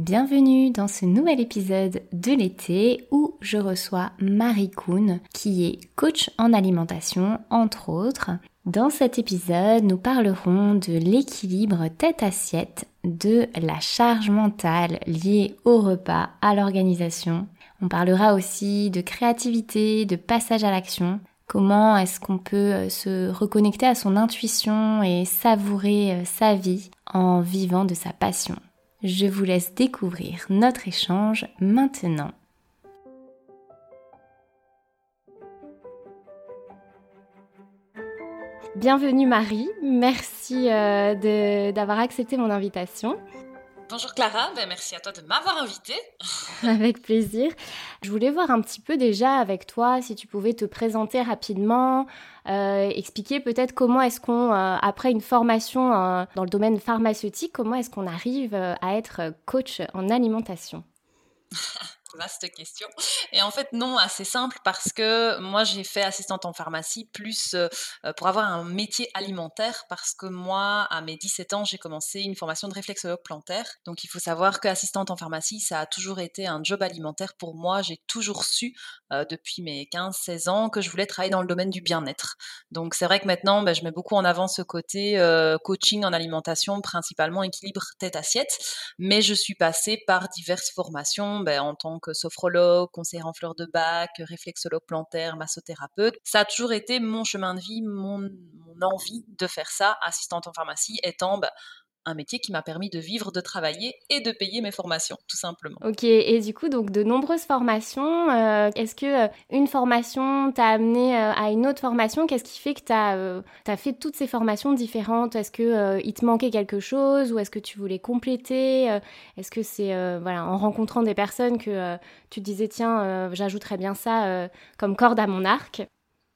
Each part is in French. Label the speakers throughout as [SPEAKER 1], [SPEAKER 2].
[SPEAKER 1] Bienvenue dans ce nouvel épisode de l'été où je reçois Marie Kuhn qui est coach en alimentation entre autres. Dans cet épisode, nous parlerons de l'équilibre tête-assiette, de la charge mentale liée au repas, à l'organisation. On parlera aussi de créativité, de passage à l'action, Comment est-ce qu'on peut euh, se reconnecter à son intuition et savourer euh, sa vie en vivant de sa passion Je vous laisse découvrir notre échange maintenant. Bienvenue Marie, merci euh, d'avoir accepté mon invitation.
[SPEAKER 2] Bonjour Clara, ben, merci à toi de m'avoir invitée.
[SPEAKER 1] Avec plaisir. Je voulais voir un petit peu déjà avec toi si tu pouvais te présenter rapidement, euh, expliquer peut-être comment est-ce qu'on, euh, après une formation euh, dans le domaine pharmaceutique, comment est-ce qu'on arrive à être coach en alimentation
[SPEAKER 2] Vaste question. Et en fait, non, assez simple parce que moi, j'ai fait assistante en pharmacie plus euh, euh, pour avoir un métier alimentaire parce que moi, à mes 17 ans, j'ai commencé une formation de réflexologue plantaire. Donc, il faut savoir qu'assistante en pharmacie, ça a toujours été un job alimentaire pour moi. J'ai toujours su euh, depuis mes 15-16 ans que je voulais travailler dans le domaine du bien-être. Donc, c'est vrai que maintenant, ben, je mets beaucoup en avant ce côté coaching en alimentation, principalement équilibre tête-assiette. Mais je suis passée par diverses formations ben, en tant que sophrologue, conseiller en fleurs de bac, réflexologue plantaire, massothérapeute. Ça a toujours été mon chemin de vie, mon, envie de faire ça, assistante en pharmacie, étant bah, un métier qui m'a permis de vivre, de travailler et de payer mes formations, tout simplement.
[SPEAKER 1] Ok, et du coup, donc de nombreuses formations. Euh, est-ce que euh, une formation t'a amené euh, à une autre formation? Qu'est-ce qui fait que tu as, fait toutes ces formations différentes? Est-ce que il te manquait quelque chose ou est-ce que tu voulais compléter Est-ce que c'est voilà, en rencontrant des personnes que tu te disais tiens, j'ajouterais bien ça comme corde à mon arc?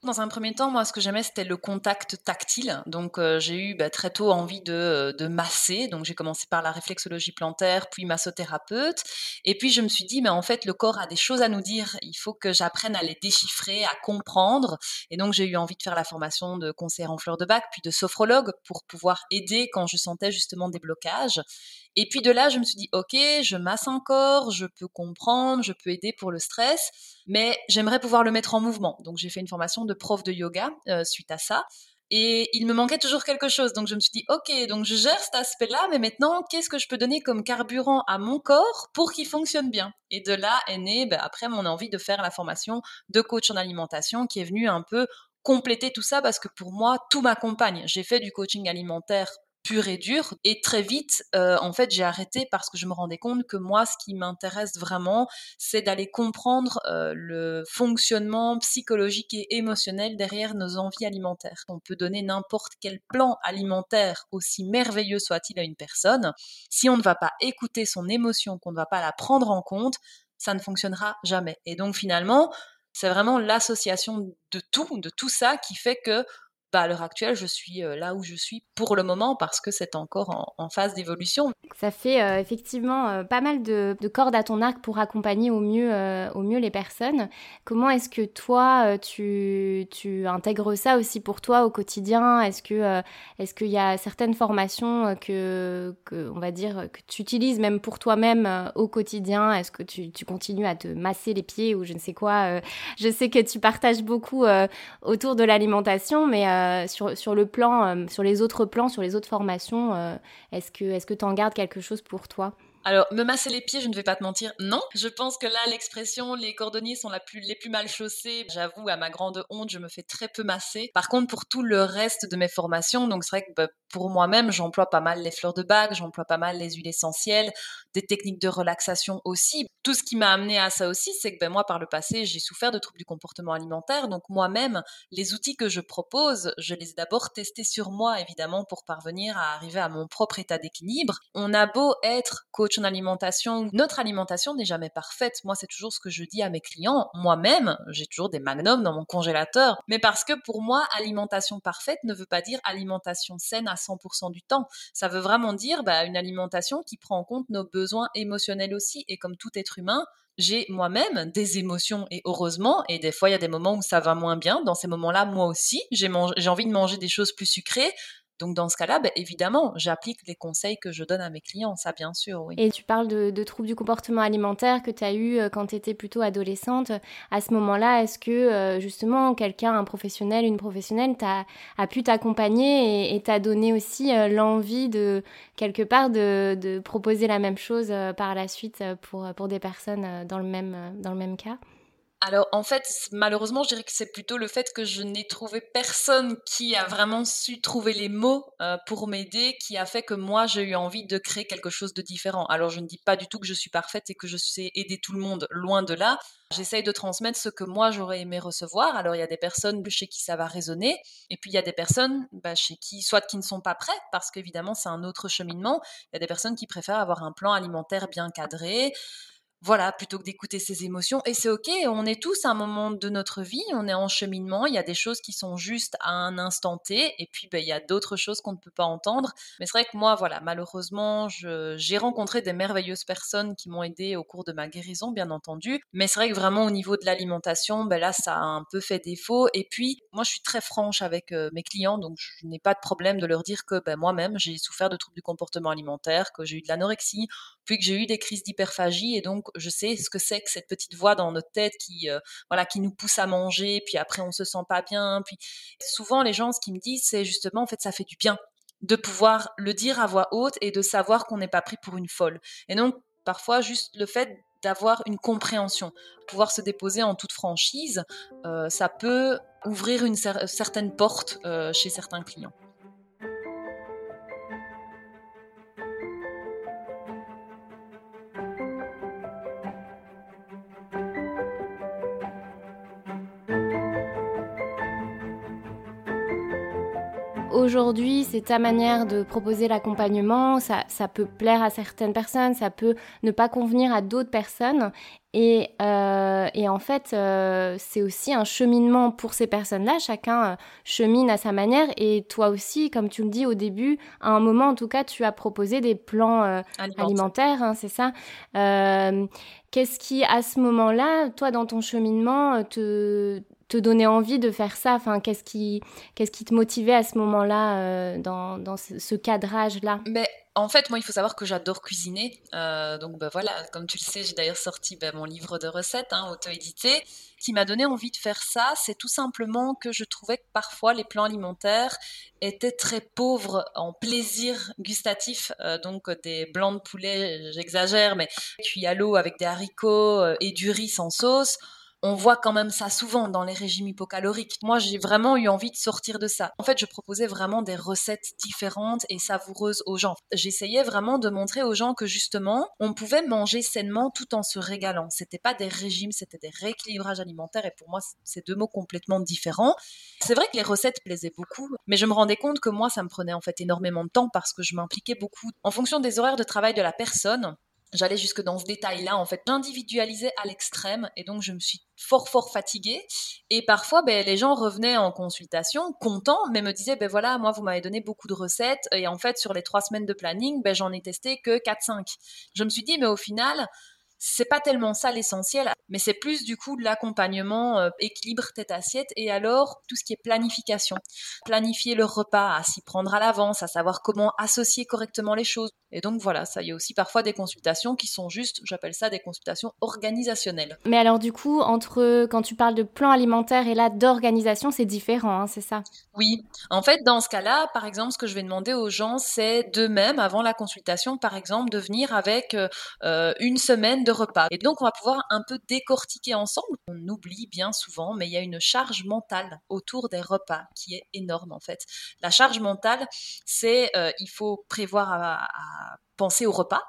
[SPEAKER 2] Dans un premier temps, moi, ce que j'aimais, c'était le contact tactile. Donc, euh, j'ai eu bah, très tôt envie de, euh, de masser. Donc, j'ai commencé par la réflexologie plantaire, puis massothérapeute. Et puis, je me suis dit, mais en fait, le corps a des choses à nous dire. Il faut que j'apprenne à les déchiffrer, à comprendre. Et donc, j'ai eu envie de faire la formation de conseillère en fleurs de bac, puis de sophrologue pour pouvoir aider quand je sentais justement des blocages. Et puis de là, je me suis dit, OK, je masse encore, je peux comprendre, je peux aider pour le stress, mais j'aimerais pouvoir le mettre en mouvement. Donc j'ai fait une formation de prof de yoga euh, suite à ça. Et il me manquait toujours quelque chose. Donc je me suis dit, OK, donc je gère cet aspect-là, mais maintenant, qu'est-ce que je peux donner comme carburant à mon corps pour qu'il fonctionne bien? Et de là est née, ben, après, mon envie de faire la formation de coach en alimentation qui est venue un peu compléter tout ça parce que pour moi, tout m'accompagne. J'ai fait du coaching alimentaire pur et dur. Et très vite, euh, en fait, j'ai arrêté parce que je me rendais compte que moi, ce qui m'intéresse vraiment, c'est d'aller comprendre euh, le fonctionnement psychologique et émotionnel derrière nos envies alimentaires. On peut donner n'importe quel plan alimentaire, aussi merveilleux soit-il à une personne. Si on ne va pas écouter son émotion, qu'on ne va pas la prendre en compte, ça ne fonctionnera jamais. Et donc finalement, c'est vraiment l'association de tout, de tout ça qui fait que bah, à l'heure actuelle, je suis euh, là où je suis pour le moment parce que c'est encore en, phase d'évolution.
[SPEAKER 1] Ça fait euh, effectivement euh, pas mal de, cordes à ton arc pour accompagner au mieux, au mieux les personnes. Comment est-ce que toi, tu, intègres ça aussi pour toi au quotidien? Est-ce qu'il y a certaines formations que, on va dire, que tu utilises même pour toi-même au quotidien? Est-ce que tu, continues à te masser les pieds ou je ne sais quoi? Je sais que tu partages beaucoup autour de l'alimentation, mais euh, sur, le plan, euh, sur les autres plans, sur les autres formations, euh, est-ce que est-ce que tu en gardes quelque chose pour toi?
[SPEAKER 2] Alors, me masser les pieds, je ne vais pas te mentir, non. Je pense que là, l'expression les cordonniers sont les plus mal chaussés. J'avoue, à ma grande honte, je me fais très peu masser. Par contre, pour tout le reste de mes formations, donc c'est vrai que bah, pour moi-même, j'emploie pas mal les fleurs de bague, j'emploie pas mal les huiles essentielles, des techniques de relaxation aussi. Tout ce qui m'a amené à ça aussi, c'est que ben, moi, par le passé, j'ai souffert de troubles du comportement alimentaire. Donc moi-même, les outils que je propose, je les ai d'abord testés sur moi, évidemment, pour parvenir à arriver à mon propre état d'équilibre. On a beau être coach en alimentation, notre alimentation n'est jamais parfaite. Moi, c'est toujours ce que je dis à mes clients. Moi-même, j'ai toujours des magnums dans mon congélateur. Mais parce que pour moi, alimentation parfaite ne veut pas dire alimentation saine à 100% du temps. Ça veut vraiment dire bah, une alimentation qui prend en compte nos besoins émotionnels aussi. Et comme tout être humain, j'ai moi-même des émotions et heureusement, et des fois il y a des moments où ça va moins bien. Dans ces moments-là, moi aussi, j'ai envie de manger des choses plus sucrées Donc dans ce cas-là, ben, évidemment, j'applique les conseils que je donne à mes clients, ça bien sûr, oui.
[SPEAKER 1] Et tu parles de, troubles du comportement alimentaire que tu as eu euh, quand tu étais plutôt adolescente. À ce moment-là, est-ce que euh, justement quelqu'un, un professionnel, une professionnelle, a, a pu t'accompagner et t'a donné aussi euh, l'envie de, quelque part, de, proposer la même chose par la suite pour, des personnes dans le même cas?
[SPEAKER 2] Alors en fait, malheureusement, je dirais que c'est plutôt le fait que je n'ai trouvé personne qui a vraiment su trouver les mots euh, pour m'aider qui a fait que moi j'ai eu envie de créer quelque chose de différent. Alors je ne dis pas du tout que je suis parfaite et que je sais aider tout le monde, loin de là. J'essaye de transmettre ce que moi j'aurais aimé recevoir. Alors il y a des personnes chez qui ça va résonner, et puis il y a des personnes bah, chez qui soit qui ne sont pas prêtes parce qu'évidemment c'est un autre cheminement. Il y a des personnes qui préfèrent avoir un plan alimentaire bien cadré, voilà, plutôt que d'écouter ses émotions. Et c'est ok, on est tous à un moment de notre vie, on est en cheminement, il y a des choses qui sont juste à un instant T, et puis ben, il y a d'autres choses qu'on ne peut pas entendre. Mais c'est vrai que moi, voilà, malheureusement, j'ai rencontré des merveilleuses personnes qui m'ont aidé au cours de ma guérison, bien entendu. Mais c'est vrai que vraiment au niveau de l'alimentation, ben là, ça a un peu fait défaut. Et puis, moi, je suis très franche avec euh, mes clients, donc je n'ai pas de problème de leur dire que ben, moi-même, j'ai souffert de troubles du comportement alimentaire, que j'ai eu de l'anorexie, puis que j'ai eu des crises d'hyperphagie, et donc je sais ce que c'est que cette petite voix dans notre tête qui, euh, voilà, qui nous pousse à manger, puis après on se sent pas bien. Puis souvent les gens, ce qu'ils me disent, c'est justement en fait ça fait du bien de pouvoir le dire à voix haute et de savoir qu'on n'est pas pris pour une folle. Et donc parfois juste le fait d'avoir une compréhension, pouvoir se déposer en toute franchise, euh, ça peut ouvrir une certaine porte euh, chez certains clients.
[SPEAKER 1] Aujourd'hui, c'est ta manière de proposer l'accompagnement, ça, ça, peut plaire à certaines personnes, ça peut ne pas convenir à d'autres personnes. Et, euh, et, en fait, euh, c'est aussi un cheminement pour ces personnes-là. Chacun euh, chemine à sa manière. Et toi aussi, comme tu le dis au début, à un moment, en tout cas, tu as proposé des plans alimentaires, hein, c'est ça. Qu'est-ce qui, à ce moment-là, toi, dans ton cheminement, te, te donnait envie de faire ça? Enfin, qu'est-ce qui, qu'est-ce qui te motivait à ce moment-là euh, dans, ce, cadrage-là?
[SPEAKER 2] Mais en fait, moi, il faut savoir que j'adore cuisiner. Euh, donc, ben voilà, comme tu le sais, j'ai d'ailleurs sorti ben, mon livre de recettes, hein, auto-édité. qui m'a donné envie de faire ça, c'est tout simplement que je trouvais que parfois les plans alimentaires étaient très pauvres en plaisir gustatif. Euh, donc, des blancs de poulet, j'exagère, mais cuits à l'eau avec des haricots et du riz sans sauce on voit quand même ça souvent dans les régimes hypocaloriques. Moi, j'ai vraiment eu envie de sortir de ça. En fait, je proposais vraiment des recettes différentes et savoureuses aux gens. J'essayais vraiment de montrer aux gens que justement, on pouvait manger sainement tout en se régalant. C'était pas des régimes, c'était des rééquilibrages alimentaires et pour moi, c'est deux mots complètement différents. C'est vrai que les recettes plaisaient beaucoup, mais je me rendais compte que moi, ça me prenait en fait énormément de temps parce que je m'impliquais beaucoup en fonction des horaires de travail de la personne j'allais jusque dans ce détail-là. En fait, j'individualisais à l'extrême et donc je me suis fort fort fatiguée. Et parfois, ben, les gens revenaient en consultation contents, mais me disaient, ben voilà, moi vous m'avez donné beaucoup de recettes et en fait sur les trois semaines de planning, ben j'en ai testé que 4-5. Je me suis dit, mais au final, c'est pas tellement ça l'essentiel, mais c'est plus du coup l'accompagnement euh, équilibre tête assiette et alors tout ce qui est planification, planifier le repas, à s'y prendre à l'avance, à savoir comment associer correctement les choses. Et donc voilà, ça y a aussi parfois des consultations qui sont juste, j'appelle ça des consultations organisationnelles.
[SPEAKER 1] Mais alors du coup, entre quand tu parles de plan alimentaire et là d'organisation, c'est différent, hein, c'est ça?
[SPEAKER 2] Oui, en fait dans ce cas-là, par exemple, ce que je vais demander aux gens, c'est d'eux-mêmes avant la consultation, par exemple, de venir avec euh, une semaine de repas. Et donc, on va pouvoir un peu décortiquer ensemble. On oublie bien souvent, mais il y a une charge mentale autour des repas qui est énorme en fait. La charge mentale, c'est euh, il faut prévoir à, penser au repas,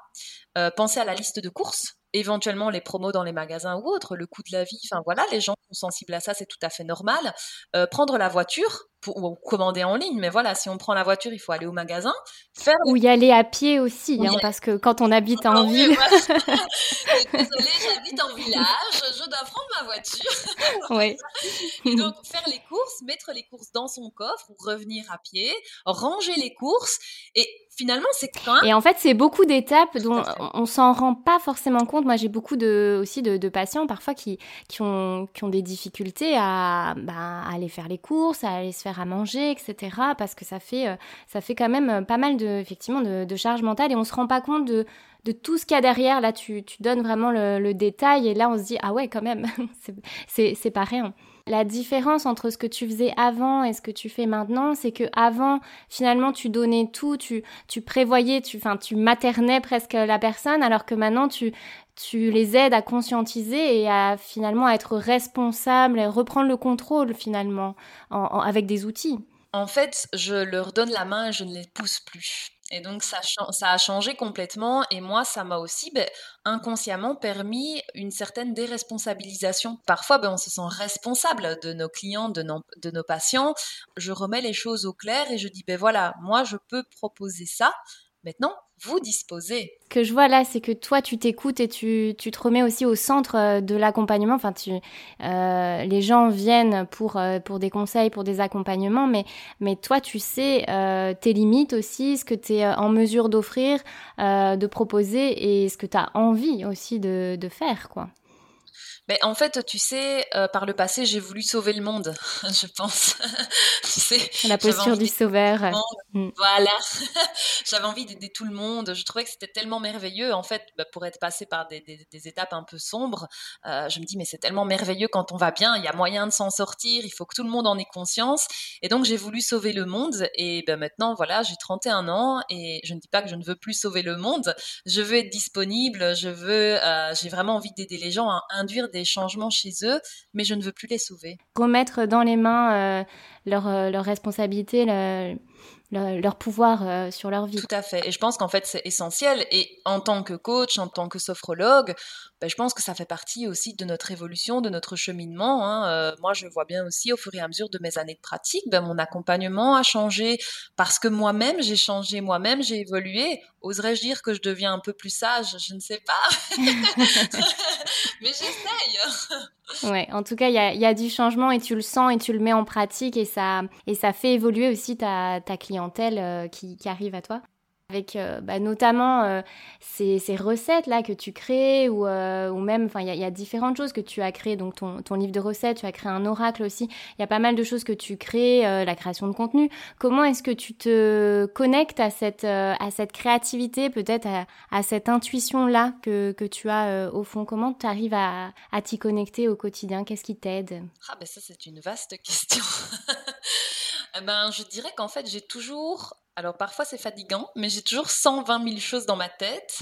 [SPEAKER 2] euh, penser à la liste de courses, éventuellement les promos dans les magasins ou autres, le coût de la vie, enfin voilà, les gens sont sensibles à ça, c'est tout à fait normal. Euh, prendre la voiture, ou commander en ligne, mais voilà, si on prend la voiture, il faut aller au magasin.
[SPEAKER 1] Faire... Ou y aller à pied aussi, hein, parce que quand on habite en ville...
[SPEAKER 2] Désolée, j'habite en village, je dois prendre ma voiture. oui. Et donc, faire les courses, mettre les courses dans son coffre ou revenir à pied, ranger les courses et finalement, c'est quand même...
[SPEAKER 1] Et en fait, c'est beaucoup d'étapes dont on, s'en rend pas forcément compte. Moi, j'ai beaucoup de, aussi de, patients parfois qui, qui, ont, qui ont des difficultés à, bah, à aller faire les courses, à aller se faire à manger, etc. Parce que ça fait, euh, ça fait quand même pas mal de, effectivement, de, de charge mentale et on se rend pas compte de, de tout ce qu'il y a derrière. Là, tu, tu donnes vraiment le, le, détail et là, on se dit, ah ouais, quand même, c'est pas rien. La différence entre ce que tu faisais avant et ce que tu fais maintenant, c'est que avant, finalement, tu donnais tout, tu, prévoyais, tu, tu maternais presque la personne, alors que maintenant, tu, les aides à conscientiser et à finalement être responsable et reprendre le contrôle finalement avec des outils.
[SPEAKER 2] En fait, je leur donne la main et je ne les pousse plus. Et donc ça, a changé complètement et moi ça m'a aussi ben, inconsciemment permis une certaine déresponsabilisation. Parfois ben, on se sent responsable de nos clients, de nos, de nos patients. Je remets les choses au clair et je dis ben voilà, moi je peux proposer ça. Maintenant, vous disposez.
[SPEAKER 1] Ce que je vois là, c'est que toi, tu t'écoutes et tu, tu, te remets aussi au centre euh, de l'accompagnement. Enfin, tu, euh, les gens viennent pour, euh, pour des conseils, pour des accompagnements, mais, mais toi, tu sais euh, tes limites aussi, ce que tu es en mesure d'offrir, euh, de proposer et ce que tu as envie aussi de, de faire, quoi.
[SPEAKER 2] Mais en fait, tu sais, euh, par le passé, j'ai voulu sauver le monde, je pense.
[SPEAKER 1] tu sais, la posture du sauveur.
[SPEAKER 2] Mm. Voilà. j'avais envie d'aider tout le monde. Je trouvais que c'était tellement merveilleux. En fait, bah, pour être passé par des, des, des étapes un peu sombres, euh, je me dis, mais c'est tellement merveilleux quand on va bien. Il y a moyen de s'en sortir. Il faut que tout le monde en ait conscience. Et donc, j'ai voulu sauver le monde. Et ben, maintenant, voilà, j'ai 31 ans et je ne dis pas que je ne veux plus sauver le monde. Je veux être disponible. Je veux, euh, j'ai vraiment envie d'aider les gens à induire des changements chez eux, mais je ne veux plus les sauver.
[SPEAKER 1] Remettre dans les mains euh, leur, euh, leur, leur pouvoir euh, sur leur vie.
[SPEAKER 2] Tout à fait. Et je pense qu'en fait, c'est essentiel. Et en tant que coach, en tant que sophrologue, ben, je pense que ça fait partie aussi de notre évolution, de notre cheminement. Hein. Euh, moi, je vois bien aussi au fur et à mesure de mes années de pratique, ben, mon accompagnement a changé parce que moi-même, j'ai changé, moi-même, j'ai évolué. Oserais-je dire que je deviens un peu plus sage? Je ne sais pas. Mais j'essaye.
[SPEAKER 1] Ouais, en tout cas, il y a, du changement et tu le sens et tu le mets en pratique et ça, et ça fait évoluer aussi ta, ta clientèle euh, qui, arrive à toi avec euh, bah, notamment euh, ces, recettes là que tu crées ou, ou même enfin il y, a différentes choses que tu as créées. Donc ton, livre de recettes tu as créé un oracle aussi. Il y a pas mal de choses que tu crées la création de contenu. Comment est-ce que tu te connectes à cette à cette créativité peut-être à, cette intuition là que, que tu as au fond? Comment tu arrives à t'y connecter au quotidien? Qu'est-ce qui t'aide?
[SPEAKER 2] Ah ben ça c'est une vaste question Eh ben, je dirais qu'en fait, j'ai toujours, alors parfois c'est fatigant, mais j'ai toujours 120 000 choses dans ma tête.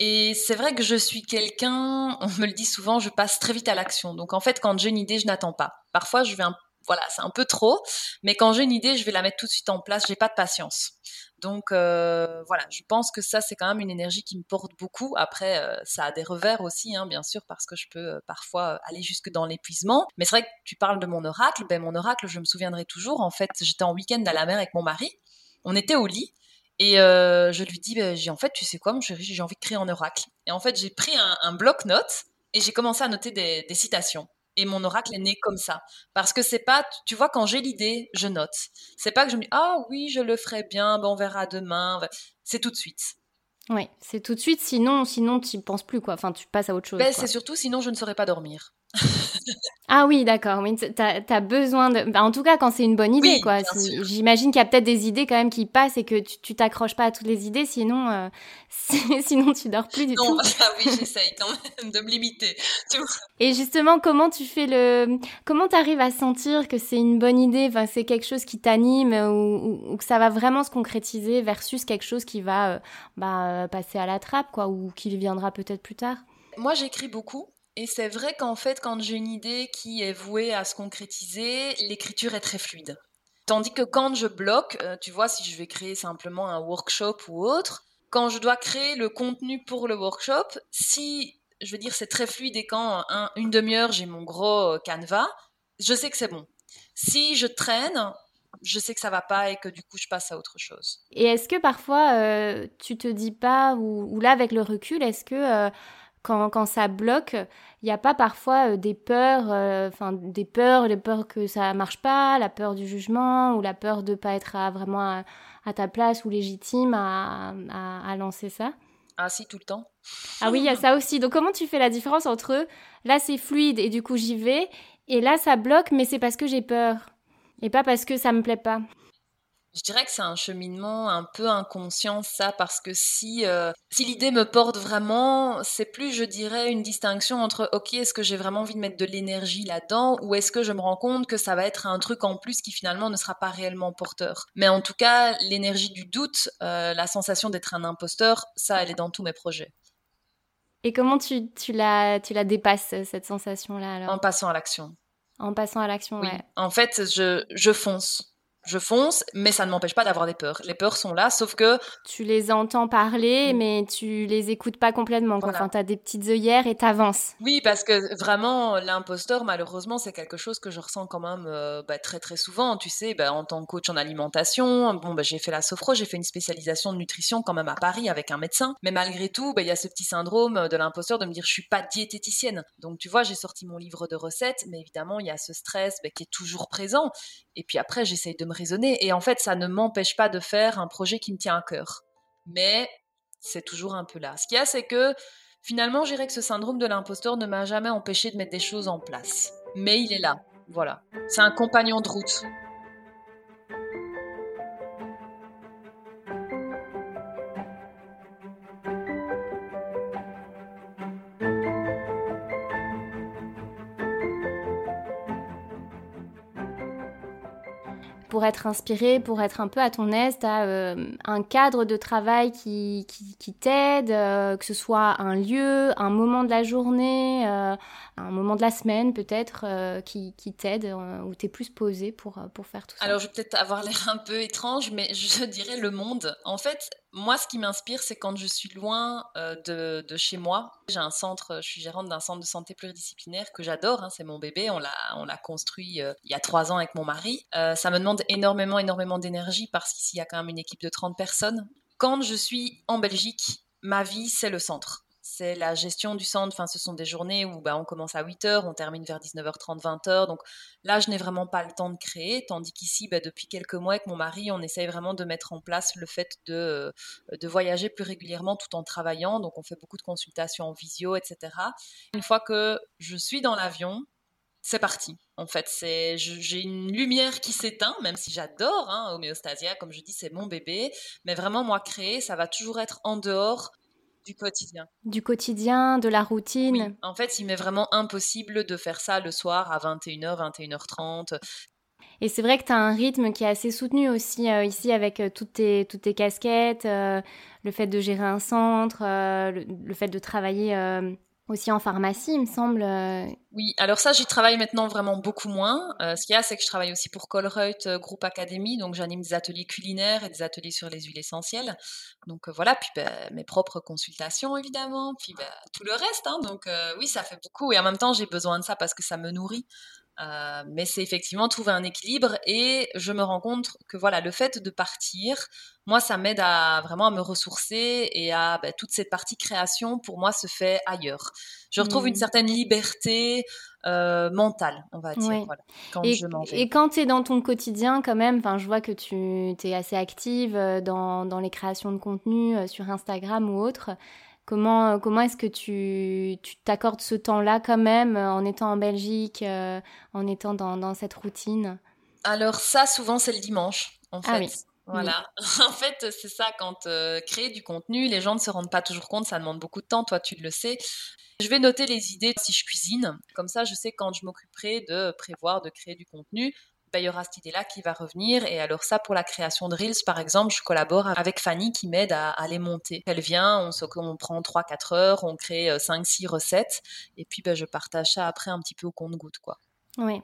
[SPEAKER 2] Et c'est vrai que je suis quelqu'un, on me le dit souvent, je passe très vite à l'action. Donc en fait, quand j'ai une idée, je n'attends pas. Parfois, je vais un voilà, c'est un peu trop, mais quand j'ai une idée, je vais la mettre tout de suite en place. J'ai pas de patience. Donc euh, voilà, je pense que ça c'est quand même une énergie qui me porte beaucoup. Après, euh, ça a des revers aussi, hein, bien sûr, parce que je peux euh, parfois aller jusque dans l'épuisement. Mais c'est vrai que tu parles de mon oracle. Ben mon oracle, je me souviendrai toujours. En fait, j'étais en week-end à la mer avec mon mari. On était au lit. Et je lui dis, ben, en fait, tu sais quoi, mon chéri, j'ai envie de créer un oracle. Et en fait, j'ai pris un, bloc-notes et j'ai commencé à noter des citations. Et mon oracle est né comme ça. Parce que c'est pas, tu vois, quand j'ai l'idée, je note. C'est pas que je me dis, ah oui, je le ferai bien, ben on verra demain. C'est tout de suite.
[SPEAKER 1] Oui, c'est tout de suite, sinon, sinon tu penses plus, quoi. Enfin, tu passes à autre chose.
[SPEAKER 2] Ben, c'est surtout, sinon, je ne saurais pas dormir.
[SPEAKER 1] Ah oui, d'accord. Oui, t'as as besoin de. Bah, en tout cas, quand c'est une bonne idée, quoi. J'imagine qu'il y a peut-être des idées quand même qui passent et que tu t'accroches pas à toutes les idées, sinon, euh, sinon tu dors plus du
[SPEAKER 2] non,
[SPEAKER 1] tout.
[SPEAKER 2] Ah oui, j'essaye quand même de me limiter.
[SPEAKER 1] Et justement, comment tu fais le. Comment t'arrives à sentir que c'est une bonne idée, enfin, c'est quelque chose qui t'anime ou, que ça va vraiment se concrétiser versus quelque chose qui va euh, bah, euh, passer à la trappe, quoi, ou qui viendra peut-être plus tard?
[SPEAKER 2] Moi, j'écris beaucoup. Et c'est vrai qu'en fait, quand j'ai une idée qui est vouée à se concrétiser, l'écriture est très fluide. Tandis que quand je bloque, euh, tu vois, si je vais créer simplement un workshop ou autre, quand je dois créer le contenu pour le workshop, si, je veux dire, c'est très fluide et quand une demi-heure, j'ai mon gros canevas, je sais que c'est bon. Si je traîne, je sais que ça va pas et que du coup je passe à autre chose.
[SPEAKER 1] Et est-ce que parfois euh, tu te dis pas, ou, là avec le recul, est-ce que euh, quand, quand ça bloque, il n'y a pas parfois euh, des peurs, euh, enfin des peurs, les peurs que ça marche pas, la peur du jugement ou la peur de pas être vraiment à ta place ou légitime à, à, lancer ça
[SPEAKER 2] Ah si, tout le temps.
[SPEAKER 1] Ah oui, il y a ça aussi. Donc comment tu fais la différence entre là c'est fluide et du coup j'y vais, et là ça bloque mais c'est parce que j'ai peur et pas parce que ça me plaît pas?
[SPEAKER 2] Je dirais que c'est un cheminement un peu inconscient, ça, parce que si, euh, si l'idée me porte vraiment, c'est plus, je dirais, une distinction entre, ok, est-ce que j'ai vraiment envie de mettre de l'énergie là-dedans, ou est-ce que je me rends compte que ça va être un truc en plus qui finalement ne sera pas réellement porteur. Mais en tout cas, l'énergie du doute, euh, la sensation d'être un imposteur, ça, elle est dans tous mes projets.
[SPEAKER 1] Et comment tu, tu, la, tu la dépasses, cette sensation-là, alors?
[SPEAKER 2] En passant à l'action.
[SPEAKER 1] En passant à l'action, oui.
[SPEAKER 2] En fait, je, je fonce je fonce, mais ça ne m'empêche pas d'avoir des peurs. Les peurs sont là, sauf que...
[SPEAKER 1] Tu les entends parler, mais tu les écoutes pas complètement. Enfin, tu as des petites œillères et t'avances.
[SPEAKER 2] Oui, parce que vraiment, l'imposteur, malheureusement, c'est quelque chose que je ressens quand même euh, bah, très très souvent. Tu sais, bah, en tant que coach en alimentation, bon, bah, j'ai fait la sophro, j'ai fait une spécialisation de nutrition quand même à Paris avec un médecin. Mais malgré tout, il y a ce petit syndrome de l'imposteur de me dire je suis pas diététicienne. Donc tu vois, j'ai sorti mon livre de recettes, mais évidemment, il y a ce stress qui est toujours présent. Et puis après, j'essaye de raisonner. Et en fait, ça ne m'empêche pas de faire un projet qui me tient à cœur. Mais c'est toujours un peu là. Ce qu'il y a, c'est que finalement, je dirais que ce syndrome de l'imposteur ne m'a jamais empêché de mettre des choses en place. Mais il est là. Voilà. C'est un compagnon de route.
[SPEAKER 1] Pour être inspiré, pour être un peu à ton aise, tu as euh, un cadre de travail qui, qui, t'aide, euh, que ce soit un lieu, un moment de la journée, euh, un moment de la semaine peut-être, qui, qui t'aide, où tu es plus posé pour, pour faire tout ça.
[SPEAKER 2] Alors je vais peut-être avoir l'air un peu étrange, mais je dirais le monde. En fait, moi, ce qui m'inspire, c'est quand je suis loin de, de, chez moi. J'ai un centre, je suis gérante d'un centre de santé pluridisciplinaire que j'adore, hein, c'est mon bébé, on l'a construit il y a trois ans avec mon mari. ça me demande énormément, énormément d'énergie parce qu'ici, il y a quand même une équipe de 30 personnes. Quand je suis en Belgique, ma vie, c'est le centre. La gestion du centre. Enfin, ce sont des journées où bah, on commence à 8h, on termine vers 19h30, 20h. Donc là, je n'ai vraiment pas le temps de créer. Tandis qu'ici, bah, depuis quelques mois avec mon mari, on essaye vraiment de mettre en place le fait de, de voyager plus régulièrement tout en travaillant. Donc on fait beaucoup de consultations en visio, etc. Une fois que je suis dans l'avion, c'est parti. En fait, c'est j'ai une lumière qui s'éteint, même si j'adore hein, Homéostasia, comme je dis, c'est mon bébé. Mais vraiment, moi, créer, ça va toujours être en dehors du quotidien.
[SPEAKER 1] Du quotidien, de la routine.
[SPEAKER 2] En fait, il m'est vraiment impossible de faire ça le soir à 21h, 21h30.
[SPEAKER 1] Et c'est vrai que tu as un rythme qui est assez soutenu aussi euh, ici avec euh, toutes, tes, toutes tes casquettes, euh, le fait de gérer un centre, le, fait de travailler aussi en pharmacie, il me semble. Euh.
[SPEAKER 2] Oui, alors ça, j'y travaille maintenant vraiment beaucoup moins. Euh, ce qu'il y a, c'est que je travaille aussi pour Colruyt euh, Group Academy, donc j'anime des ateliers culinaires et des ateliers sur les huiles essentielles. Donc voilà, puis ben, mes propres consultations évidemment, puis ben, tout le reste. Hein. donc oui, ça fait beaucoup et en même temps, j'ai besoin de ça parce que ça me nourrit. Euh, mais c'est effectivement trouver un équilibre et je me rends compte que voilà le fait de partir, moi ça m'aide à vraiment à me ressourcer et à bah, toute cette partie création pour moi se fait ailleurs. Je retrouve une mmh. certaine liberté euh, mentale, on va dire,
[SPEAKER 1] quand et, je. Et quand tu es dans ton quotidien quand même, je vois que tu es assez active euh, dans, dans les créations de contenu sur Instagram ou autre. Comment, comment est-ce que tu t'accordes ce temps-là quand même euh, en étant en Belgique, euh, en étant dans, dans, cette routine?
[SPEAKER 2] Alors ça, souvent, c'est le dimanche, en ah fait. Voilà. en fait, c'est ça, quand euh, créer du contenu, les gens ne se rendent pas toujours compte, ça demande beaucoup de temps, toi tu le sais. Je vais noter les idées si je cuisine, comme ça je sais quand je m'occuperai de prévoir, de créer du contenu, bah, il y aura cette idée-là qui va revenir. Et alors ça, pour la création de Reels, par exemple, je collabore avec Fanny qui m'aide à, les monter. Elle vient, on, on prend 3-4 heures, on crée 5-6 euh, recettes, et puis bah, je partage ça après un petit peu au compte-goutte. quoi.
[SPEAKER 1] Oui.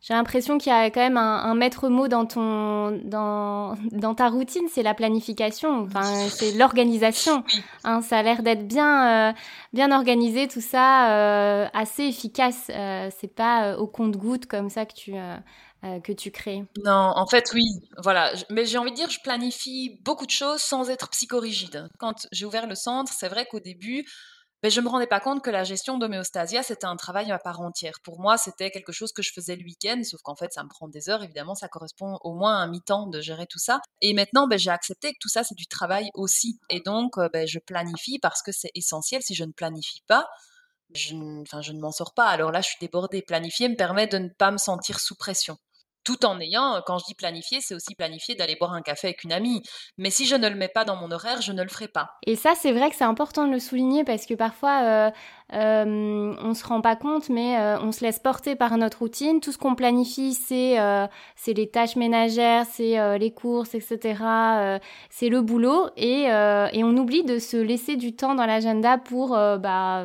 [SPEAKER 1] J'ai l'impression qu'il y a quand même un, maître mot dans ton dans, dans ta routine, c'est la planification, enfin c'est l'organisation. Hein, ça a l'air d'être bien euh, bien organisé tout ça, euh, assez efficace. Euh, c'est pas au compte-goutte comme ça que tu euh, que tu crées
[SPEAKER 2] Non, en fait, oui. Voilà. Mais j'ai envie de dire, je planifie beaucoup de choses sans être psychorigide. Quand j'ai ouvert le centre, c'est vrai qu'au début, ben, je me rendais pas compte que la gestion d'homéostasia, c'était un travail à part entière. Pour moi, c'était quelque chose que je faisais le week-end, sauf qu'en fait, ça me prend des heures. Évidemment, ça correspond au moins à un mi-temps de gérer tout ça. Et maintenant, ben, j'ai accepté que tout ça, c'est du travail aussi. Et donc, euh, ben, je planifie parce que c'est essentiel. Si je ne planifie pas, enfin, je ne m'en sors pas. Alors là, je suis débordée. Planifier me permet de ne pas me sentir sous pression tout en ayant, quand je dis planifier, c'est aussi planifier d'aller boire un café avec une amie. Mais si je ne le mets pas dans mon horaire, je ne le ferai pas.
[SPEAKER 1] Et ça, c'est vrai que c'est important de le souligner parce que parfois, euh, euh, on se rend pas compte, mais euh, on se laisse porter par notre routine. Tout ce qu'on planifie, c'est euh, les tâches ménagères, c'est euh, les courses, etc. c'est le boulot et, et on oublie de se laisser du temps dans l'agenda pour bah,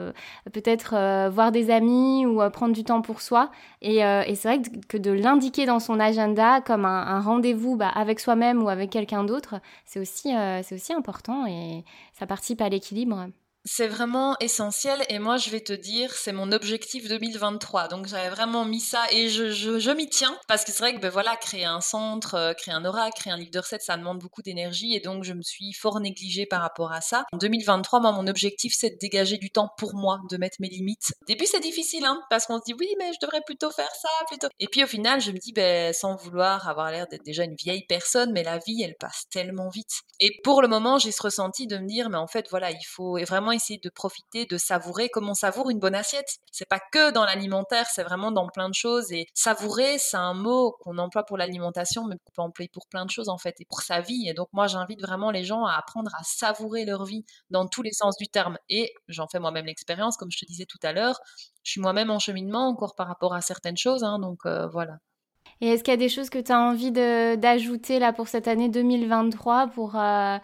[SPEAKER 1] peut-être voir des amis ou prendre du temps pour soi. Et, et c'est vrai que de l'indiquer dans son agenda comme un, un rendez-vous bah, avec soi-même ou avec quelqu'un d'autre, c'est aussi c'est aussi important et ça participe à l'équilibre.
[SPEAKER 2] C'est vraiment essentiel et moi je vais te dire c'est mon objectif 2023 donc j'avais vraiment mis ça et je, je, m'y tiens parce que c'est vrai que ben voilà créer un centre, euh, créer un aura, créer un livre de recettes ça demande beaucoup d'énergie et donc je me suis fort négligée par rapport à ça. En 2023 moi mon objectif c'est de dégager du temps pour moi, de mettre mes limites. Au début c'est difficile hein parce qu'on se dit oui mais je devrais plutôt faire ça plutôt et puis au final je me dis ben sans vouloir avoir l'air d'être déjà une vieille personne mais la vie elle passe tellement vite et pour le moment j'ai ce ressenti de me dire mais en fait voilà il faut vraiment essayer de profiter, de savourer comme on savoure une bonne assiette. C'est pas que dans l'alimentaire, c'est vraiment dans plein de choses. Et savourer, c'est un mot qu'on emploie pour l'alimentation, mais qu'on peut employer pour plein de choses en fait, et pour sa vie. Et donc moi, j'invite vraiment les gens à apprendre à savourer leur vie dans tous les sens du terme. Et j'en fais moi-même l'expérience, comme je te disais tout à l'heure. Je suis moi-même en cheminement encore par rapport à certaines choses, hein, donc euh, voilà.
[SPEAKER 1] Et est-ce qu'il y a des choses que tu as envie d'ajouter là pour cette année 2023 pour euh,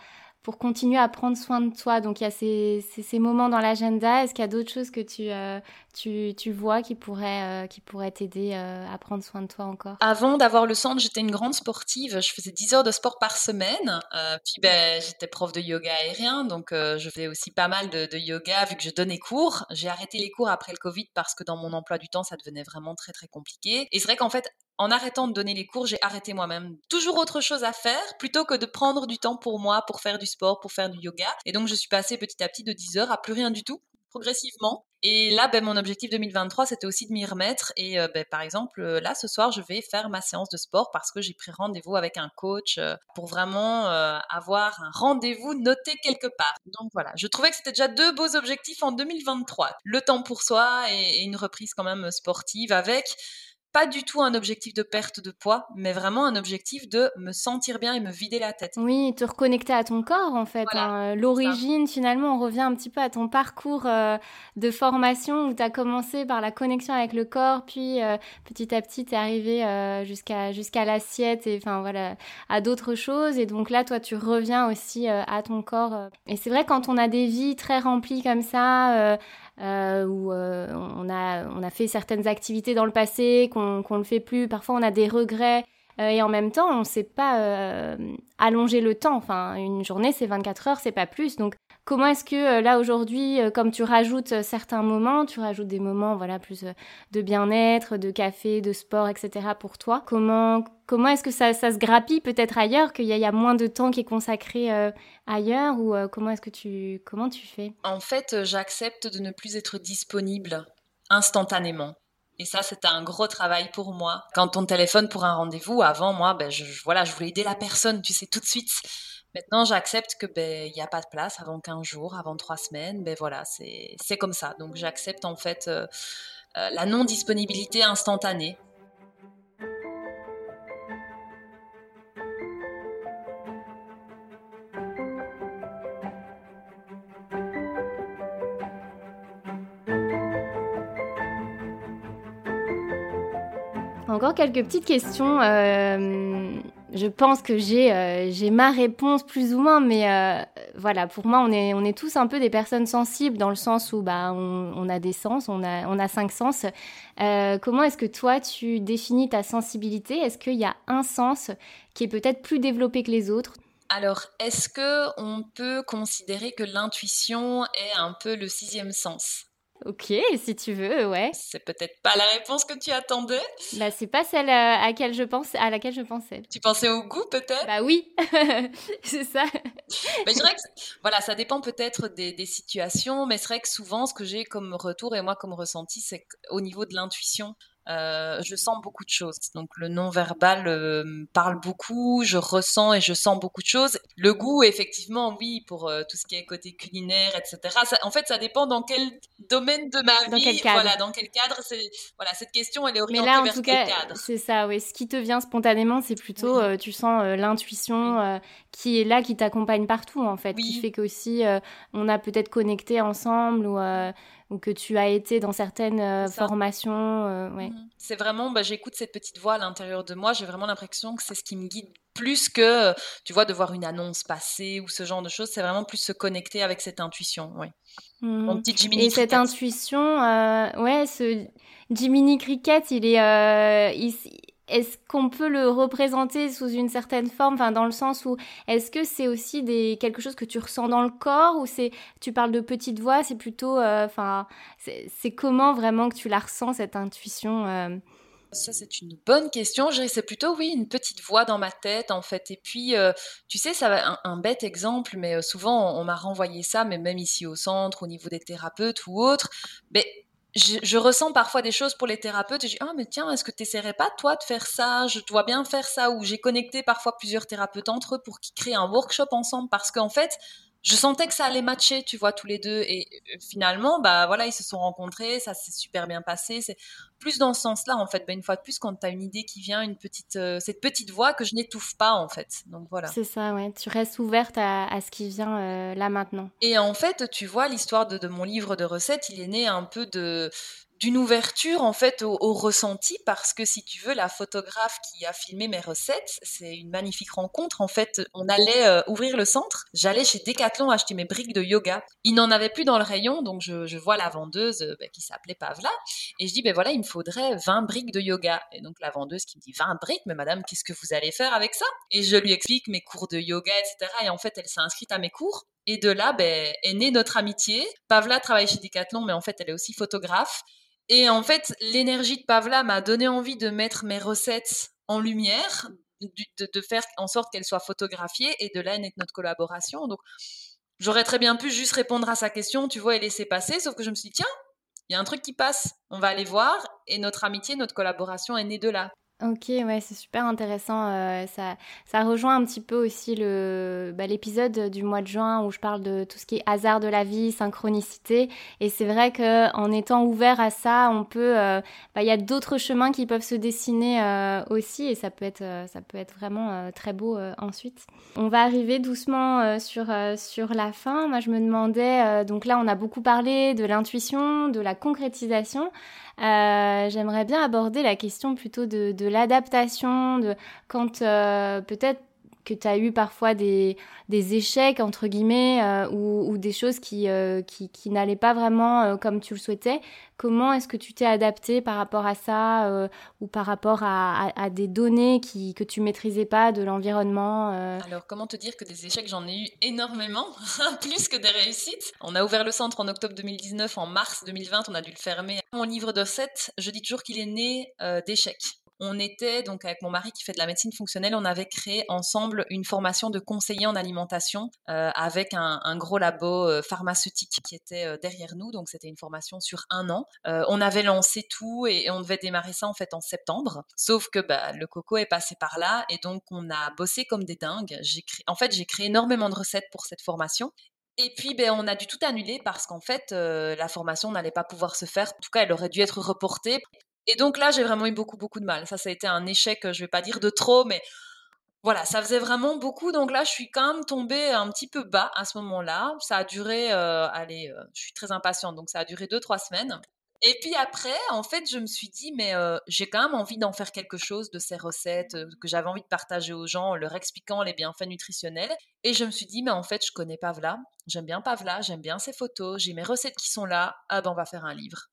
[SPEAKER 1] pour continuer à prendre soin de toi. Donc il y a ces, moments dans l'agenda. Est-ce qu'il y a d'autres choses que tu, euh, tu, vois qui pourraient, euh, qui pourraient t'aider euh, à prendre soin de toi encore?
[SPEAKER 2] Avant d'avoir le centre, j'étais une grande sportive. Je faisais 10 heures de sport par semaine. puis ben, j'étais prof de yoga aérien, donc je faisais aussi pas mal de, de, yoga vu que je donnais cours. J'ai arrêté les cours après le Covid parce que dans mon emploi du temps, ça devenait vraiment très très compliqué. Et c'est vrai qu'en fait, en arrêtant de donner les cours, j'ai arrêté moi-même. Toujours autre chose à faire plutôt que de prendre du temps pour moi, pour faire du sport, pour faire du yoga. Et donc, je suis passée petit à petit de 10 heures à plus rien du tout progressivement. Et là, ben, mon objectif 2023, c'était aussi de m'y remettre. Et euh, ben, par exemple, euh, là, ce soir, je vais faire ma séance de sport parce que j'ai pris rendez-vous avec un coach euh, pour vraiment avoir un rendez-vous noté quelque part. Donc voilà, je trouvais que c'était déjà deux beaux objectifs en 2023. Le temps pour soi et une reprise quand même sportive avec pas du tout un objectif de perte de poids, mais vraiment un objectif de me sentir bien et me vider la tête.
[SPEAKER 1] Oui, te reconnecter à ton corps en fait. Hein. L'origine, finalement, on revient un petit peu à ton parcours euh, de formation où tu as commencé par la connexion avec le corps, puis euh, petit à petit tu es arrivé euh, jusqu'à jusqu'à l'assiette et enfin voilà, à d'autres choses. Et donc là, toi, tu reviens aussi à ton corps. Et c'est vrai, quand on a des vies très remplies comme ça, euh, où euh, on, a, on a fait certaines activités dans le passé, qu'on ne le fait plus. Parfois, on a des regrets. Euh, et en même temps, on ne sait pas euh, allonger le temps. Enfin, une journée, c'est 24 heures, c'est pas plus. Donc, comment est-ce que là aujourd'hui, comme tu rajoutes certains moments, tu rajoutes des moments, voilà, plus de bien-être, de café, de sport, etc. pour toi. Comment comment est-ce que ça, ça, se grappille peut-être ailleurs, qu'il y, y, a moins de temps qui est consacré ailleurs, ou comment est-ce que tu comment tu fais?
[SPEAKER 2] En fait, j'accepte de ne plus être disponible instantanément. Et ça, c'était un gros travail pour moi. Quand on téléphone pour un rendez-vous, avant, moi, ben, je, voilà, je voulais aider la personne, tu sais, tout de suite. Maintenant, j'accepte que ben il n'y a pas de place avant 15 jours, avant 3 semaines. Ben voilà, c'est comme ça. Donc j'accepte en fait euh, euh, la non disponibilité instantanée.
[SPEAKER 1] Encore quelques petites questions. Euh, je pense que j'ai euh, ma réponse plus ou moins, mais euh, voilà, pour moi, on est, on est tous un peu des personnes sensibles dans le sens où bah, on, on a des sens, on a, on a cinq sens. comment est-ce que toi, tu définis ta sensibilité? Est-ce qu'il y a un sens qui est peut-être plus développé que les autres?
[SPEAKER 2] Alors, est-ce que on peut considérer que l'intuition est un peu le sixième sens?
[SPEAKER 1] Ok, si tu veux, ouais.
[SPEAKER 2] C'est peut-être pas la réponse que tu attendais.
[SPEAKER 1] Bah, c'est pas celle euh, à, laquelle je pense, à laquelle je pensais.
[SPEAKER 2] Tu pensais au goût, peut-être?
[SPEAKER 1] Bah oui, c'est ça.
[SPEAKER 2] mais je dirais que, voilà, ça dépend peut-être des, des, situations, mais c'est vrai que souvent, ce que j'ai comme retour et moi comme ressenti, c'est qu'au niveau de l'intuition, euh, je sens beaucoup de choses. Donc le non-verbal euh, parle beaucoup, je ressens et je sens beaucoup de choses. Le goût, effectivement, oui, pour euh, tout ce qui est côté culinaire, etc. en fait, ça dépend dans quel domaine de ma vie, quel cadre. voilà, dans quel cadre. C'est voilà, cette question, elle est orientée
[SPEAKER 1] Mais là, en
[SPEAKER 2] vers
[SPEAKER 1] tout
[SPEAKER 2] quel
[SPEAKER 1] cas,
[SPEAKER 2] cadre.
[SPEAKER 1] C'est ça, oui. Ce qui te vient spontanément, c'est plutôt, tu sens l'intuition qui est là, qui t'accompagne partout, en fait, qui fait qu'aussi on a peut-être connecté ensemble ou ou que tu as été dans certaines euh, formations. Euh, ouais. Mhm.
[SPEAKER 2] C'est vraiment, bah, j'écoute cette petite voix à l'intérieur de moi, j'ai vraiment l'impression que c'est ce qui me guide plus que, tu vois, de voir une annonce passer ou ce genre de choses, c'est vraiment plus se connecter avec cette intuition, oui.
[SPEAKER 1] Mon mhm. petit Jiminy Et cette intuition, euh, ouais, ce Jiminy Cricket, il est, euh, il, est-ce qu'on peut le représenter sous une certaine forme, enfin dans le sens où est-ce que c'est aussi des quelque chose que tu ressens dans le corps? Ou c'est tu parles de petite voix, c'est plutôt euh, enfin c'est comment vraiment que tu la ressens cette intuition euh?
[SPEAKER 2] Ça, c'est une bonne question. Je c'est plutôt, oui, une petite voix dans ma tête, en fait. Et puis, euh, tu sais, ça un, un bête exemple, mais souvent, on, on m'a renvoyé ça, mais même ici au centre, au niveau des thérapeutes ou autres. Mais je, ressens parfois des choses pour les thérapeutes et je dis ah mais tiens est-ce que tu essaierais pas toi de faire ça? Je dois bien faire ça. Ou j'ai connecté parfois plusieurs thérapeutes entre eux pour qu'ils créent un workshop ensemble. Parce qu'en fait je sentais que ça allait matcher, tu vois, tous les deux. Et euh, finalement, bah voilà, ils se sont rencontrés, ça s'est super bien passé. C'est plus dans ce sens-là, en fait. Bah, une fois de plus, quand tu as une idée qui vient, une petite, euh, cette petite voix que je n'étouffe pas, en fait. Donc voilà.
[SPEAKER 1] C'est ça, ouais. Tu restes ouverte à, à ce qui vient euh, là maintenant.
[SPEAKER 2] Et en fait, tu vois, l'histoire de, de mon livre de recettes, il est né un peu de d'une ouverture en fait au, ressenti parce que si tu veux la photographe qui a filmé mes recettes c'est une magnifique rencontre. En fait on allait euh, ouvrir le centre. J'allais chez Decathlon acheter mes briques de yoga. Il n'en avait plus dans le rayon donc je, vois la vendeuse euh, bah, qui s'appelait Pavla et je dis ben voilà il me faudrait 20 briques de yoga. Et donc la vendeuse qui me dit 20 briques? Mais madame qu'est-ce que vous allez faire avec ça? Et je lui explique mes cours de yoga etc et en fait elle s'est inscrite à mes cours. Et de là, ben, est née notre amitié. Pavla travaille chez Decathlon, mais en fait, elle est aussi photographe. Et en fait, l'énergie de Pavla m'a donné envie de mettre mes recettes en lumière, de, faire en sorte qu'elles soient photographiées, et de là est notre collaboration. Donc, j'aurais très bien pu juste répondre à sa question, tu vois, et laisser passer, sauf que je me suis dit, tiens, il y a un truc qui passe, on va aller voir, et notre amitié, notre collaboration est née de là.
[SPEAKER 1] Ok, ouais, c'est super intéressant. Euh, ça, ça rejoint un petit peu aussi le bah, l'épisode du mois de juin où je parle de tout ce qui est hasard de la vie, synchronicité. Et c'est vrai que en étant ouvert à ça, on peut, euh, bah, il y a d'autres chemins qui peuvent se dessiner euh, aussi, et ça peut être, ça peut être vraiment très beau ensuite. On va arriver doucement sur sur la fin. Moi, je me demandais, donc là, on a beaucoup parlé de l'intuition, de la concrétisation. J'aimerais bien aborder la question plutôt de, de l'adaptation, de quand euh, peut-être que tu as eu parfois des, des échecs, entre guillemets, euh, ou, des choses qui, euh, qui, qui n'allaient pas vraiment comme tu le souhaitais. Comment est-ce que tu t'es adapté par rapport à ça ou par rapport à, des données qui, que tu maîtrisais pas de l'environnement
[SPEAKER 2] Alors, comment te dire que des échecs, j'en ai eu énormément, plus que des réussites? On a ouvert le centre en octobre 2019, en mars 2020, on a dû le fermer. Mon livre de recettes, je dis toujours qu'il est né d'échecs on était donc avec mon mari qui fait de la médecine fonctionnelle, on avait créé ensemble une formation de conseiller en alimentation euh, avec un, gros labo euh, pharmaceutique qui était euh, derrière nous. Donc c'était une formation sur un an. on avait lancé tout et, on devait démarrer ça en fait en septembre. Sauf que bah, le coco est passé par là et donc on a bossé comme des dingues. J'ai en fait j'ai créé énormément de recettes pour cette formation et puis, ben, on a dû tout annuler parce qu'en fait, la formation n'allait pas pouvoir se faire. En tout cas, elle aurait dû être reportée. Et donc là, j'ai vraiment eu beaucoup, beaucoup de mal. Ça, ça a été un échec, je vais pas dire de trop, mais voilà, ça faisait vraiment beaucoup. Donc là, je suis quand même tombée un petit peu bas à ce moment-là. Ça a duré, euh, allez, euh, je suis très impatiente, donc ça a duré deux, trois semaines. Et puis après, en fait, je me suis dit, mais euh, j'ai quand même envie d'en faire quelque chose de ces recettes que j'avais envie de partager aux gens, en leur expliquant les bienfaits nutritionnels. Et je me suis dit, mais en fait, je connais Pavla, j'aime bien Pavla, j'aime bien ses photos, j'ai mes recettes qui sont là, ah ben on va faire un livre.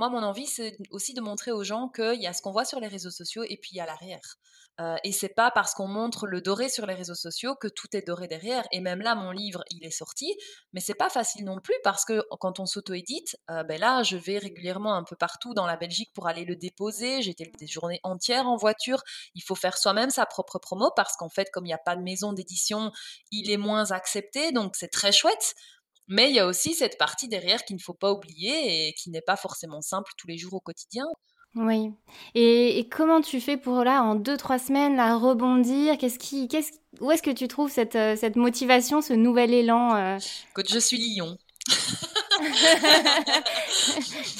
[SPEAKER 2] Moi, mon envie, c'est aussi de montrer aux gens qu'il y a ce qu'on voit sur les réseaux sociaux et puis il y a l'arrière. Euh, et c'est pas parce qu'on montre le doré sur les réseaux sociaux que tout est doré derrière. Et même là, mon livre, il est sorti, mais c'est pas facile non plus parce que quand on s'auto-édite, euh, ben là, je vais régulièrement un peu partout dans la Belgique pour aller le déposer. J'étais des journées entières en voiture. Il faut faire soi-même sa propre promo parce qu'en fait, comme il n'y a pas de maison d'édition, il est moins accepté. Donc c'est très chouette. Mais il y a aussi cette partie derrière qu'il ne faut pas oublier et qui n'est pas forcément simple tous les jours au quotidien.
[SPEAKER 1] Oui. Et, comment tu fais pour là, en deux, trois semaines, la rebondir? Qu'est-ce qui, qu'est-ce, Où est-ce que tu trouves cette, euh, cette motivation, ce nouvel élan euh?
[SPEAKER 2] Écoute, je suis lion.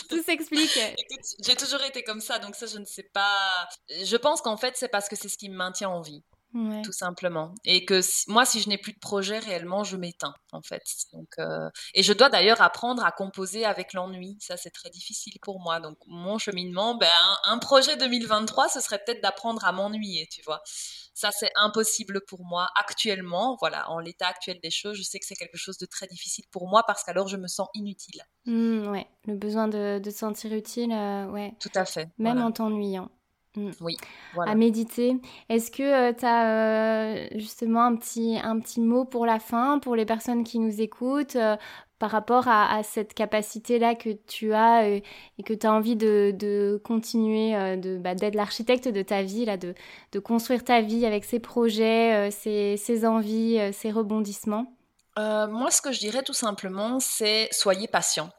[SPEAKER 1] Tout s'explique.
[SPEAKER 2] j'ai toujours été comme ça, donc ça, je ne sais pas. Je pense qu'en fait, c'est parce que c'est ce qui me maintient en vie tout simplement. Et que moi, si je n'ai plus de projet réellement, je m'éteins en fait. Donc, euh, et je dois d'ailleurs apprendre à composer avec l'ennui. Ça, c'est très difficile pour moi. Donc, mon cheminement, ben, un, projet 2023, ce serait peut-être d'apprendre à m'ennuyer, tu vois. Ça, c'est impossible pour moi actuellement. Voilà, en l'état actuel des choses, je sais que c'est quelque chose de très difficile pour moi parce qu'alors je me sens inutile.
[SPEAKER 1] Mmh, ouais, le besoin de, de se sentir utile, euh, ouais.
[SPEAKER 2] Tout à fait.
[SPEAKER 1] Même en t'ennuyant.
[SPEAKER 2] Mm. Oui,
[SPEAKER 1] à méditer. Est-ce que euh, tu as euh, justement un petit, un petit mot pour la fin, pour les personnes qui nous écoutent, euh, par rapport à, cette capacité-là que tu as et que tu as envie de, de continuer de, bah, d'être l'architecte de ta vie, là, de, de construire ta vie avec ses projets, ses, ses, envies, ses rebondissements?
[SPEAKER 2] Moi, ce que je dirais tout simplement, c'est soyez patient.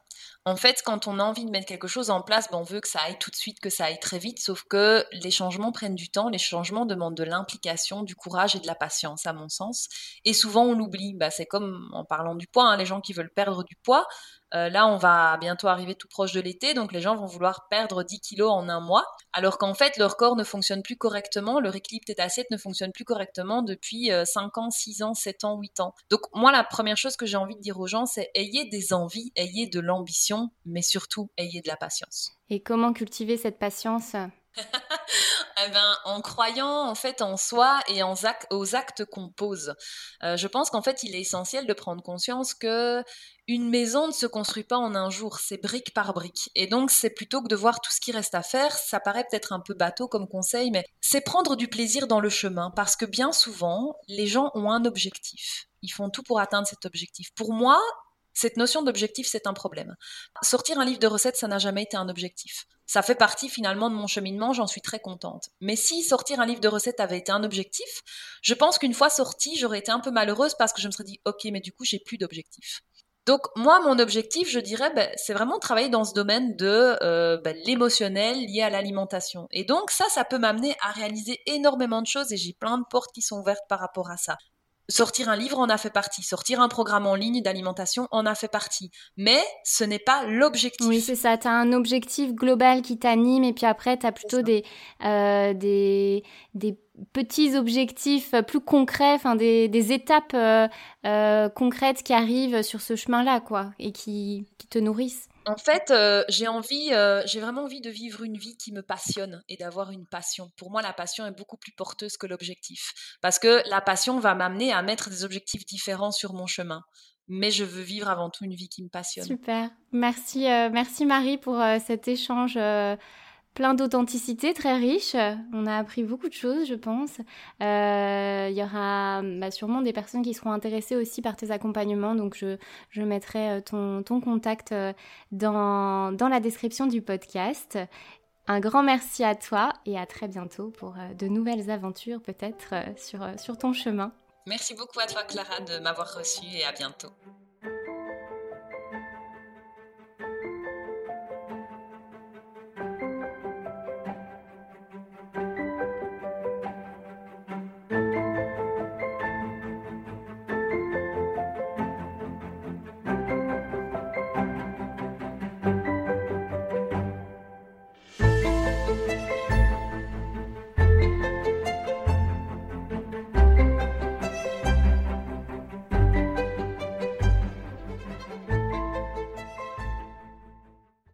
[SPEAKER 2] En fait, quand on a envie de mettre quelque chose en place, ben, on veut que ça aille tout de suite, que ça aille très vite, sauf que les changements prennent du temps, les changements demandent de l'implication, du courage et de la patience, à mon sens. Et souvent, on l'oublie. Ben, c'est comme en parlant du poids, hein, les gens qui veulent perdre du poids, euh, là, on va bientôt arriver tout proche de l'été, donc les gens vont vouloir perdre 10 kilos en un mois, alors qu'en fait, leur corps ne fonctionne plus correctement, leur équilibre tête-assiette ne fonctionne plus correctement depuis 5 euh, ans, 6 ans, 7 ans, 8 ans. Donc moi, la première chose que j'ai envie de dire aux gens, c'est ayez des envies, ayez de l'ambition, mais surtout, ayez de la patience.
[SPEAKER 1] Et comment cultiver cette patience?
[SPEAKER 2] Eh ben, en croyant en fait en soi et en aux actes qu'on pose. Euh, je pense qu'en fait, il est essentiel de prendre conscience que une maison ne se construit pas en un jour, c'est brique par brique. Et donc, c'est plutôt que de voir tout ce qui reste à faire, ça paraît peut-être un peu bateau comme conseil, mais c'est prendre du plaisir dans le chemin, parce que bien souvent, les gens ont un objectif. Ils font tout pour atteindre cet objectif. Pour moi, cette notion d'objectif, c'est un problème. Sortir un livre de recettes, ça n'a jamais été un objectif. Ça fait partie finalement de mon cheminement, j'en suis très contente. Mais si sortir un livre de recettes avait été un objectif, je pense qu'une fois sorti, j'aurais été un peu malheureuse parce que je me serais dit, ok, mais du coup, j'ai plus d'objectif. Donc moi, mon objectif, je dirais, ben, c'est vraiment travailler dans ce domaine de euh, ben, l'émotionnel lié à l'alimentation. Et donc ça, ça peut m'amener à réaliser énormément de choses et j'ai plein de portes qui sont ouvertes par rapport à ça. Sortir un livre en a fait partie, sortir un programme en ligne d'alimentation en a fait partie. Mais ce n'est pas l'objectif.
[SPEAKER 1] Oui, c'est ça. Tu as un objectif global qui t'anime et puis après, tu as plutôt des, euh, des, des petits objectifs plus concrets, enfin des, des étapes euh, euh, concrètes qui arrivent sur ce chemin-là, quoi, et qui, qui te nourrissent.
[SPEAKER 2] En fait, euh, j'ai envie, euh, j'ai vraiment envie de vivre une vie qui me passionne et d'avoir une passion. Pour moi, la passion est beaucoup plus porteuse que l'objectif, parce que la passion va m'amener à mettre des objectifs différents sur mon chemin. Mais je veux vivre avant tout une vie qui me passionne.
[SPEAKER 1] Super, merci, euh, merci Marie pour cet échange plein d'authenticité, très riche. On a appris beaucoup de choses, je pense. Euh, il y aura bah, sûrement des personnes qui seront intéressées aussi par tes accompagnements, donc je, je mettrai euh, ton, ton contact euh, dans, dans la description du podcast. Un grand merci à toi et à très bientôt pour de nouvelles aventures peut-être sur, sur ton chemin.
[SPEAKER 2] Merci beaucoup à toi Clara de m'avoir reçue et à bientôt.